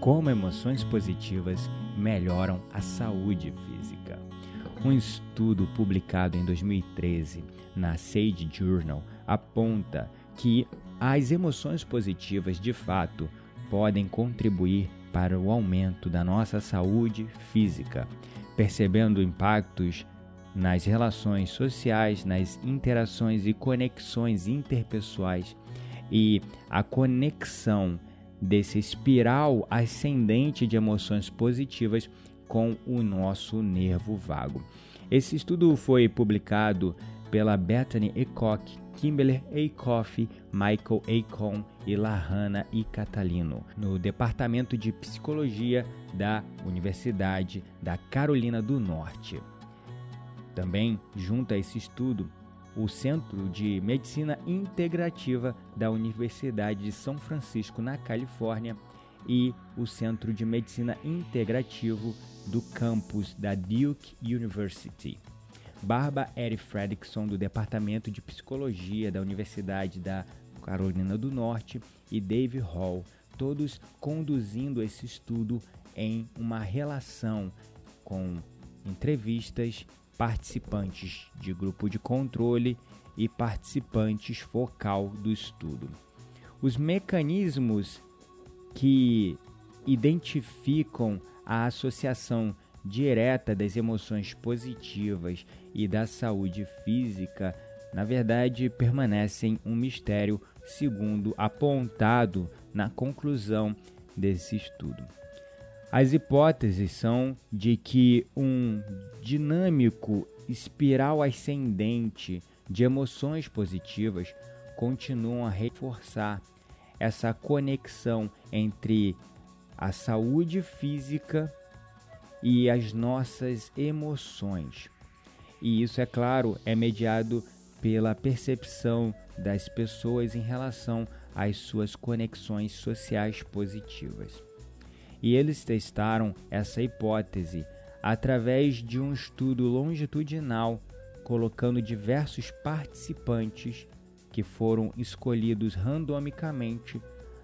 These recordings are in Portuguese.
Como emoções positivas melhoram a saúde física. Um estudo publicado em 2013 na Sage Journal aponta que as emoções positivas de fato podem contribuir para o aumento da nossa saúde física, percebendo impactos nas relações sociais, nas interações e conexões interpessoais e a conexão desse espiral ascendente de emoções positivas com o nosso nervo vago. Esse estudo foi publicado pela Bethany Ecock, Kimberly Aikoff, Michael Acon e Lahana e Catalino, no Departamento de Psicologia da Universidade da Carolina do Norte. Também, junto a esse estudo, o Centro de Medicina Integrativa da Universidade de São Francisco, na Califórnia, e o Centro de Medicina Integrativo do campus da Duke University. Barbara Eri Fredrickson, do Departamento de Psicologia da Universidade da Carolina do Norte, e Dave Hall, todos conduzindo esse estudo em uma relação com entrevistas participantes de grupo de controle e participantes focal do estudo. Os mecanismos que identificam a associação direta das emoções positivas e da saúde física, na verdade, permanecem um mistério, segundo apontado na conclusão desse estudo. As hipóteses são de que um dinâmico espiral ascendente de emoções positivas continuam a reforçar essa conexão entre a saúde física e as nossas emoções. E isso, é claro, é mediado pela percepção das pessoas em relação às suas conexões sociais positivas e eles testaram essa hipótese através de um estudo longitudinal, colocando diversos participantes que foram escolhidos randomicamente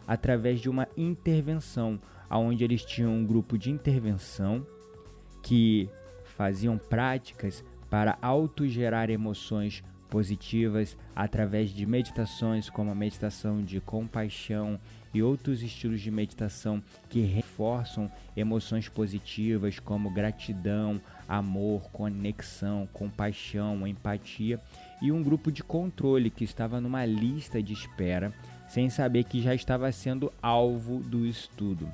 através de uma intervenção, onde eles tinham um grupo de intervenção que faziam práticas para autogerar emoções positivas através de meditações como a meditação de compaixão e outros estilos de meditação que reforçam emoções positivas como gratidão, amor, conexão, compaixão, empatia e um grupo de controle que estava numa lista de espera sem saber que já estava sendo alvo do estudo.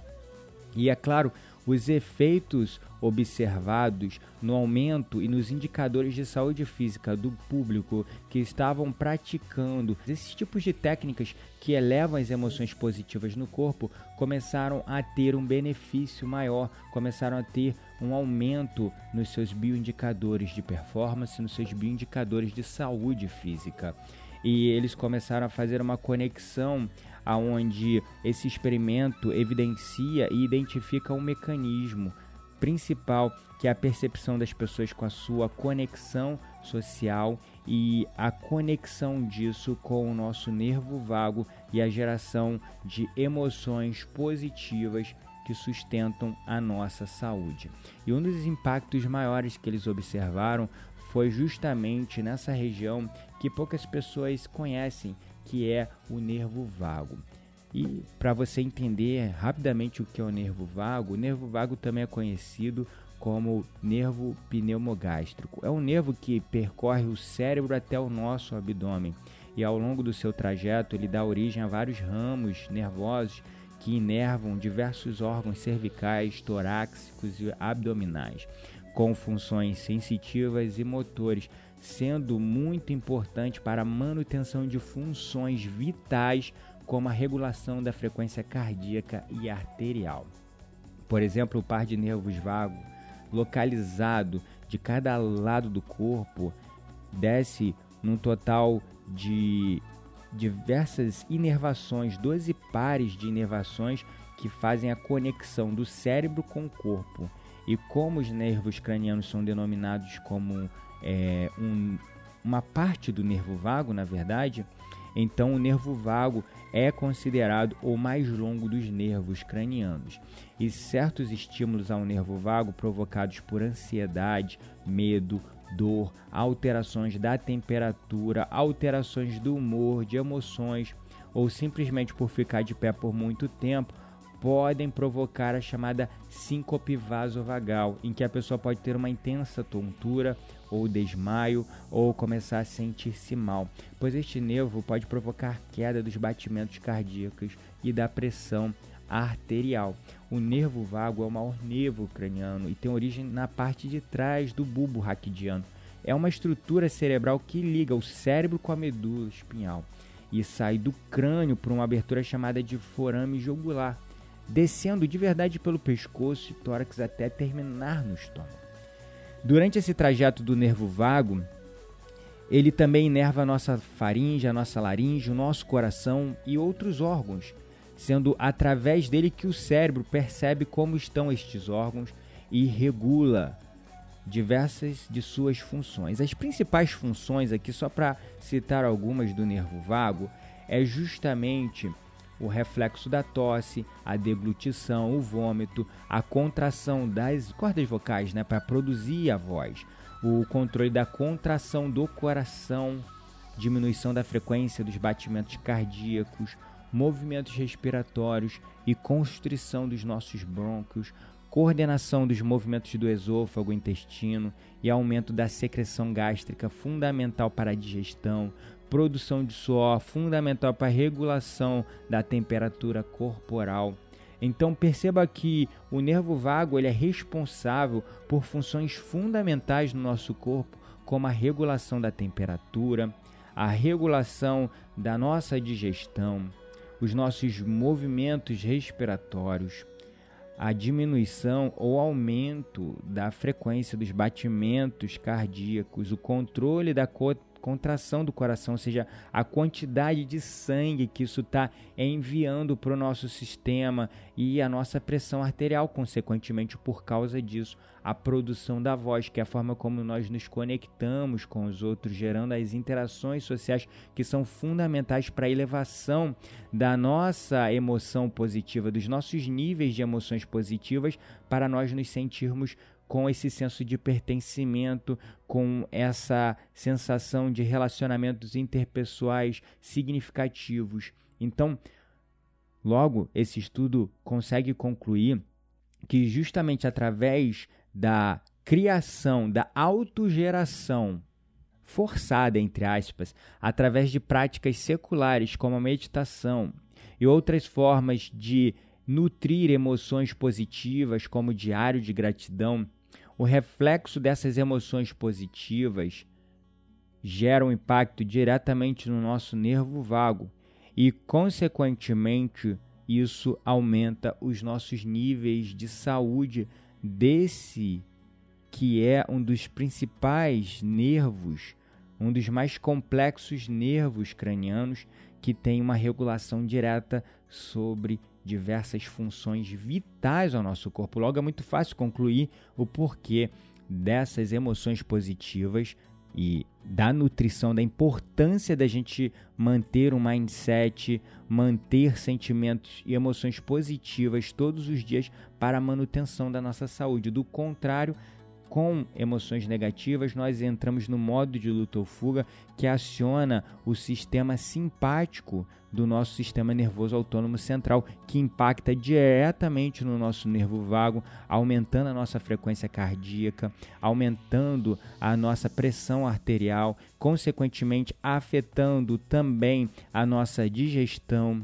E é claro, os efeitos observados no aumento e nos indicadores de saúde física do público que estavam praticando esses tipos de técnicas que elevam as emoções positivas no corpo começaram a ter um benefício maior, começaram a ter um aumento nos seus bioindicadores de performance, nos seus bioindicadores de saúde física. E eles começaram a fazer uma conexão aonde esse experimento evidencia e identifica um mecanismo principal que é a percepção das pessoas com a sua conexão social e a conexão disso com o nosso nervo vago e a geração de emoções positivas que sustentam a nossa saúde. E um dos impactos maiores que eles observaram foi justamente nessa região que poucas pessoas conhecem, que é o nervo vago. E para você entender rapidamente o que é o nervo vago, o nervo vago também é conhecido como nervo pneumogástrico. É um nervo que percorre o cérebro até o nosso abdômen e ao longo do seu trajeto ele dá origem a vários ramos nervosos que inervam diversos órgãos cervicais, torácicos e abdominais, com funções sensitivas e motores, sendo muito importante para a manutenção de funções vitais como a regulação da frequência cardíaca e arterial. Por exemplo, o par de nervos vago, localizado de cada lado do corpo, desce num total de diversas inervações, 12 pares de inervações que fazem a conexão do cérebro com o corpo. E como os nervos cranianos são denominados como é, um, uma parte do nervo vago, na verdade, então o nervo vago é considerado o mais longo dos nervos cranianos. E certos estímulos ao nervo vago provocados por ansiedade, medo, dor, alterações da temperatura, alterações do humor, de emoções ou simplesmente por ficar de pé por muito tempo podem provocar a chamada síncope vasovagal, em que a pessoa pode ter uma intensa tontura ou desmaio ou começar a sentir-se mal, pois este nervo pode provocar queda dos batimentos cardíacos e da pressão arterial. O nervo vago é o maior nervo craniano e tem origem na parte de trás do bulbo raquidiano. É uma estrutura cerebral que liga o cérebro com a medula espinhal e sai do crânio por uma abertura chamada de forame jugular descendo de verdade pelo pescoço e tórax até terminar no estômago. Durante esse trajeto do nervo vago, ele também inerva a nossa faringe, a nossa laringe, o nosso coração e outros órgãos, sendo através dele que o cérebro percebe como estão estes órgãos e regula diversas de suas funções. As principais funções aqui, só para citar algumas do nervo vago, é justamente o reflexo da tosse, a deglutição, o vômito, a contração das cordas vocais, né, para produzir a voz, o controle da contração do coração, diminuição da frequência dos batimentos cardíacos, movimentos respiratórios e constrição dos nossos brônquios, coordenação dos movimentos do esôfago, intestino e aumento da secreção gástrica fundamental para a digestão, produção de suor, fundamental para a regulação da temperatura corporal. Então perceba que o nervo vago ele é responsável por funções fundamentais no nosso corpo, como a regulação da temperatura, a regulação da nossa digestão, os nossos movimentos respiratórios, a diminuição ou aumento da frequência dos batimentos cardíacos, o controle da contração do coração, ou seja, a quantidade de sangue que isso está enviando para o nosso sistema e a nossa pressão arterial, consequentemente, por causa disso, a produção da voz, que é a forma como nós nos conectamos com os outros, gerando as interações sociais que são fundamentais para a elevação da nossa emoção positiva, dos nossos níveis de emoções positivas, para nós nos sentirmos com esse senso de pertencimento, com essa sensação de relacionamentos interpessoais significativos. Então, logo, esse estudo consegue concluir que justamente através da criação, da autogeração forçada, entre aspas, através de práticas seculares como a meditação e outras formas de nutrir emoções positivas, como o diário de gratidão, o reflexo dessas emoções positivas gera um impacto diretamente no nosso nervo vago e, consequentemente, isso aumenta os nossos níveis de saúde desse que é um dos principais nervos, um dos mais complexos nervos cranianos que tem uma regulação direta sobre diversas funções vitais ao nosso corpo. Logo, é muito fácil concluir o porquê dessas emoções positivas e da nutrição, da importância da gente manter um mindset, manter sentimentos e emoções positivas todos os dias para a manutenção da nossa saúde. Do contrário, com emoções negativas, nós entramos no modo de luta ou fuga que aciona o sistema simpático do nosso sistema nervoso autônomo central, que impacta diretamente no nosso nervo vago, aumentando a nossa frequência cardíaca, aumentando a nossa pressão arterial, consequentemente afetando também a nossa digestão,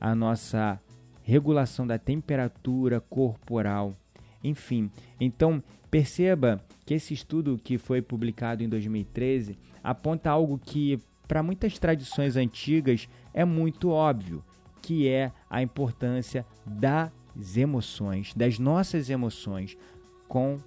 a nossa regulação da temperatura corporal, enfim. Então, Perceba que esse estudo que foi publicado em 2013 aponta algo que, para muitas tradições antigas, é muito óbvio, que é a importância das emoções, das nossas emoções, com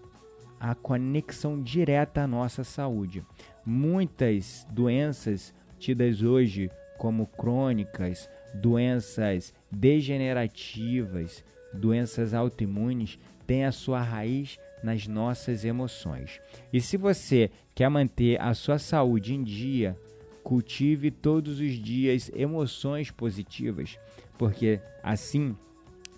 a conexão direta à nossa saúde. Muitas doenças tidas hoje como crônicas, doenças degenerativas, doenças autoimunes, têm a sua raiz nas nossas emoções. E se você quer manter a sua saúde em dia, cultive todos os dias emoções positivas, porque assim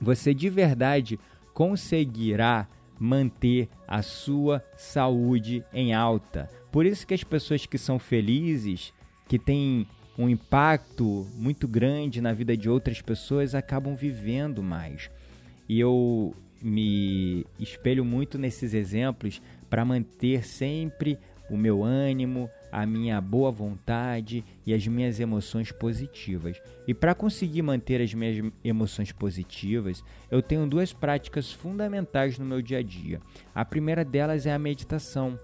você de verdade conseguirá manter a sua saúde em alta. Por isso que as pessoas que são felizes, que têm um impacto muito grande na vida de outras pessoas, acabam vivendo mais. E eu me espelho muito nesses exemplos para manter sempre o meu ânimo, a minha boa vontade e as minhas emoções positivas. E para conseguir manter as minhas emoções positivas, eu tenho duas práticas fundamentais no meu dia a dia. A primeira delas é a meditação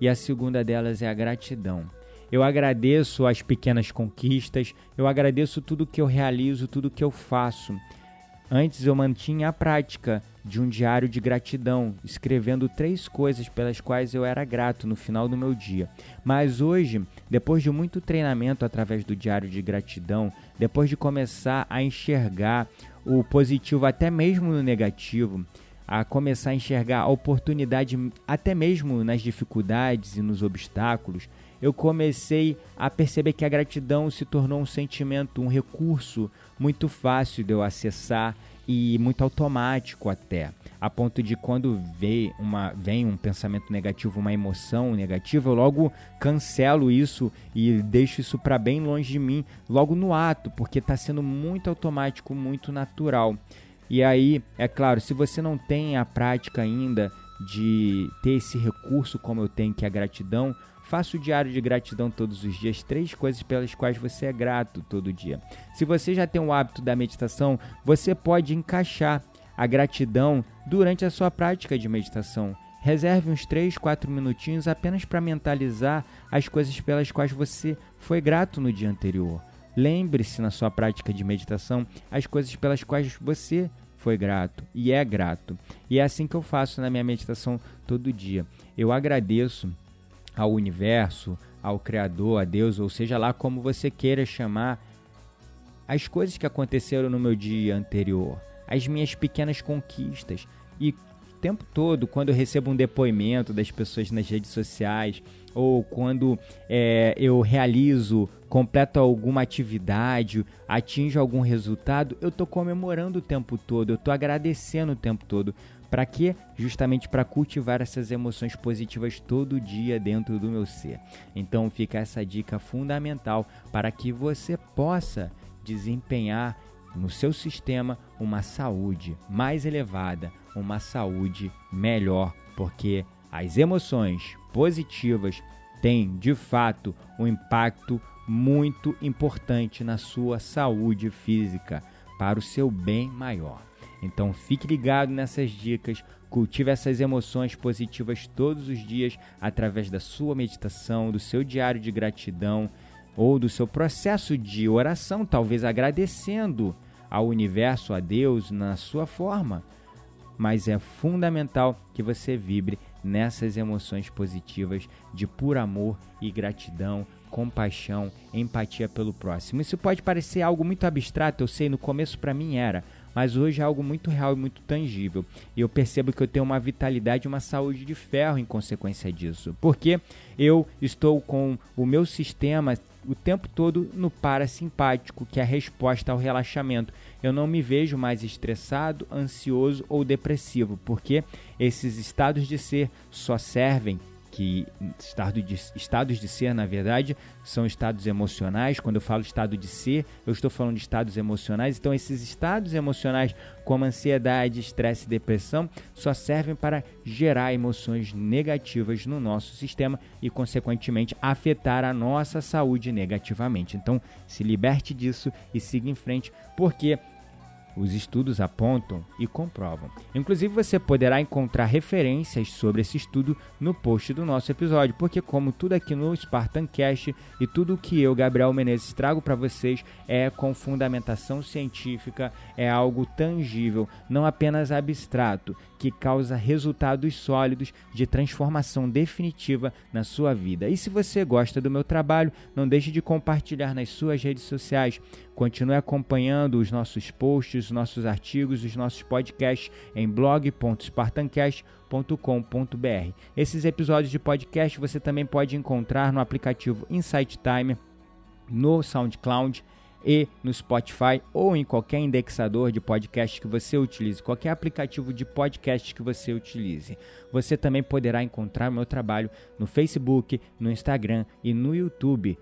e a segunda delas é a gratidão. Eu agradeço as pequenas conquistas, eu agradeço tudo que eu realizo, tudo que eu faço. Antes eu mantinha a prática de um diário de gratidão, escrevendo três coisas pelas quais eu era grato no final do meu dia. Mas hoje, depois de muito treinamento através do diário de gratidão, depois de começar a enxergar o positivo até mesmo no negativo, a começar a enxergar a oportunidade até mesmo nas dificuldades e nos obstáculos, eu comecei a perceber que a gratidão se tornou um sentimento, um recurso muito fácil de eu acessar e muito automático até, a ponto de quando vem, uma, vem um pensamento negativo, uma emoção negativa, eu logo cancelo isso e deixo isso para bem longe de mim, logo no ato, porque está sendo muito automático, muito natural. E aí, é claro, se você não tem a prática ainda de ter esse recurso como eu tenho, que é a gratidão, Faça o diário de gratidão todos os dias, três coisas pelas quais você é grato todo dia. Se você já tem o hábito da meditação, você pode encaixar a gratidão durante a sua prática de meditação. Reserve uns 3, 4 minutinhos apenas para mentalizar as coisas pelas quais você foi grato no dia anterior. Lembre-se na sua prática de meditação as coisas pelas quais você foi grato e é grato. E é assim que eu faço na minha meditação todo dia. Eu agradeço ao universo, ao Criador, a Deus, ou seja lá como você queira chamar, as coisas que aconteceram no meu dia anterior, as minhas pequenas conquistas. E o tempo todo, quando eu recebo um depoimento das pessoas nas redes sociais, ou quando é, eu realizo, completo alguma atividade, atinjo algum resultado, eu estou comemorando o tempo todo, eu estou agradecendo o tempo todo, para quê? Justamente para cultivar essas emoções positivas todo dia dentro do meu ser. Então fica essa dica fundamental para que você possa desempenhar no seu sistema uma saúde mais elevada, uma saúde melhor, porque as emoções positivas têm de fato um impacto muito importante na sua saúde física, para o seu bem maior. Então fique ligado nessas dicas, cultive essas emoções positivas todos os dias através da sua meditação, do seu diário de gratidão ou do seu processo de oração, talvez agradecendo ao universo, a Deus na sua forma. Mas é fundamental que você vibre nessas emoções positivas de puro amor e gratidão, compaixão, empatia pelo próximo. Isso pode parecer algo muito abstrato, eu sei, no começo para mim era, mas hoje é algo muito real e muito tangível. E eu percebo que eu tenho uma vitalidade e uma saúde de ferro em consequência disso, porque eu estou com o meu sistema o tempo todo no parasimpático, que é a resposta ao relaxamento. Eu não me vejo mais estressado, ansioso ou depressivo, porque esses estados de ser só servem que estado de, estados de ser, na verdade, são estados emocionais. Quando eu falo estado de ser, eu estou falando de estados emocionais. Então, esses estados emocionais, como ansiedade, estresse e depressão, só servem para gerar emoções negativas no nosso sistema e, consequentemente, afetar a nossa saúde negativamente. Então, se liberte disso e siga em frente, porque os estudos apontam e comprovam. Inclusive, você poderá encontrar referências sobre esse estudo no post do nosso episódio, porque, como tudo aqui no Spartan Cast e tudo que eu, Gabriel Menezes, trago para vocês é com fundamentação científica, é algo tangível, não apenas abstrato, que causa resultados sólidos de transformação definitiva na sua vida. E se você gosta do meu trabalho, não deixe de compartilhar nas suas redes sociais. Continue acompanhando os nossos posts, os nossos artigos, os nossos podcasts em blog.spartancast.com.br. Esses episódios de podcast você também pode encontrar no aplicativo Insight Time, no SoundCloud e no Spotify ou em qualquer indexador de podcast que você utilize, qualquer aplicativo de podcast que você utilize. Você também poderá encontrar meu trabalho no Facebook, no Instagram e no YouTube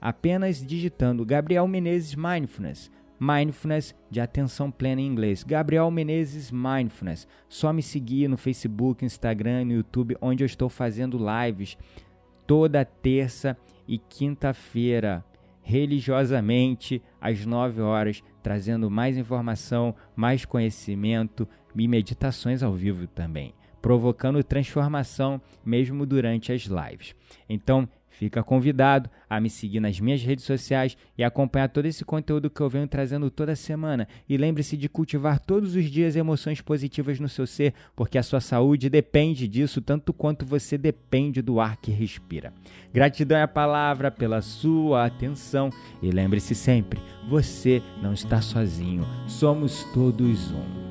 apenas digitando Gabriel Menezes Mindfulness. Mindfulness de atenção plena em inglês. Gabriel Menezes Mindfulness. Só me seguir no Facebook, Instagram, no YouTube, onde eu estou fazendo lives toda terça e quinta-feira, religiosamente, às 9 horas, trazendo mais informação, mais conhecimento e meditações ao vivo também, provocando transformação mesmo durante as lives. Então, Fica convidado a me seguir nas minhas redes sociais e acompanhar todo esse conteúdo que eu venho trazendo toda semana. E lembre-se de cultivar todos os dias emoções positivas no seu ser, porque a sua saúde depende disso tanto quanto você depende do ar que respira. Gratidão é a palavra pela sua atenção e lembre-se sempre: você não está sozinho, somos todos um.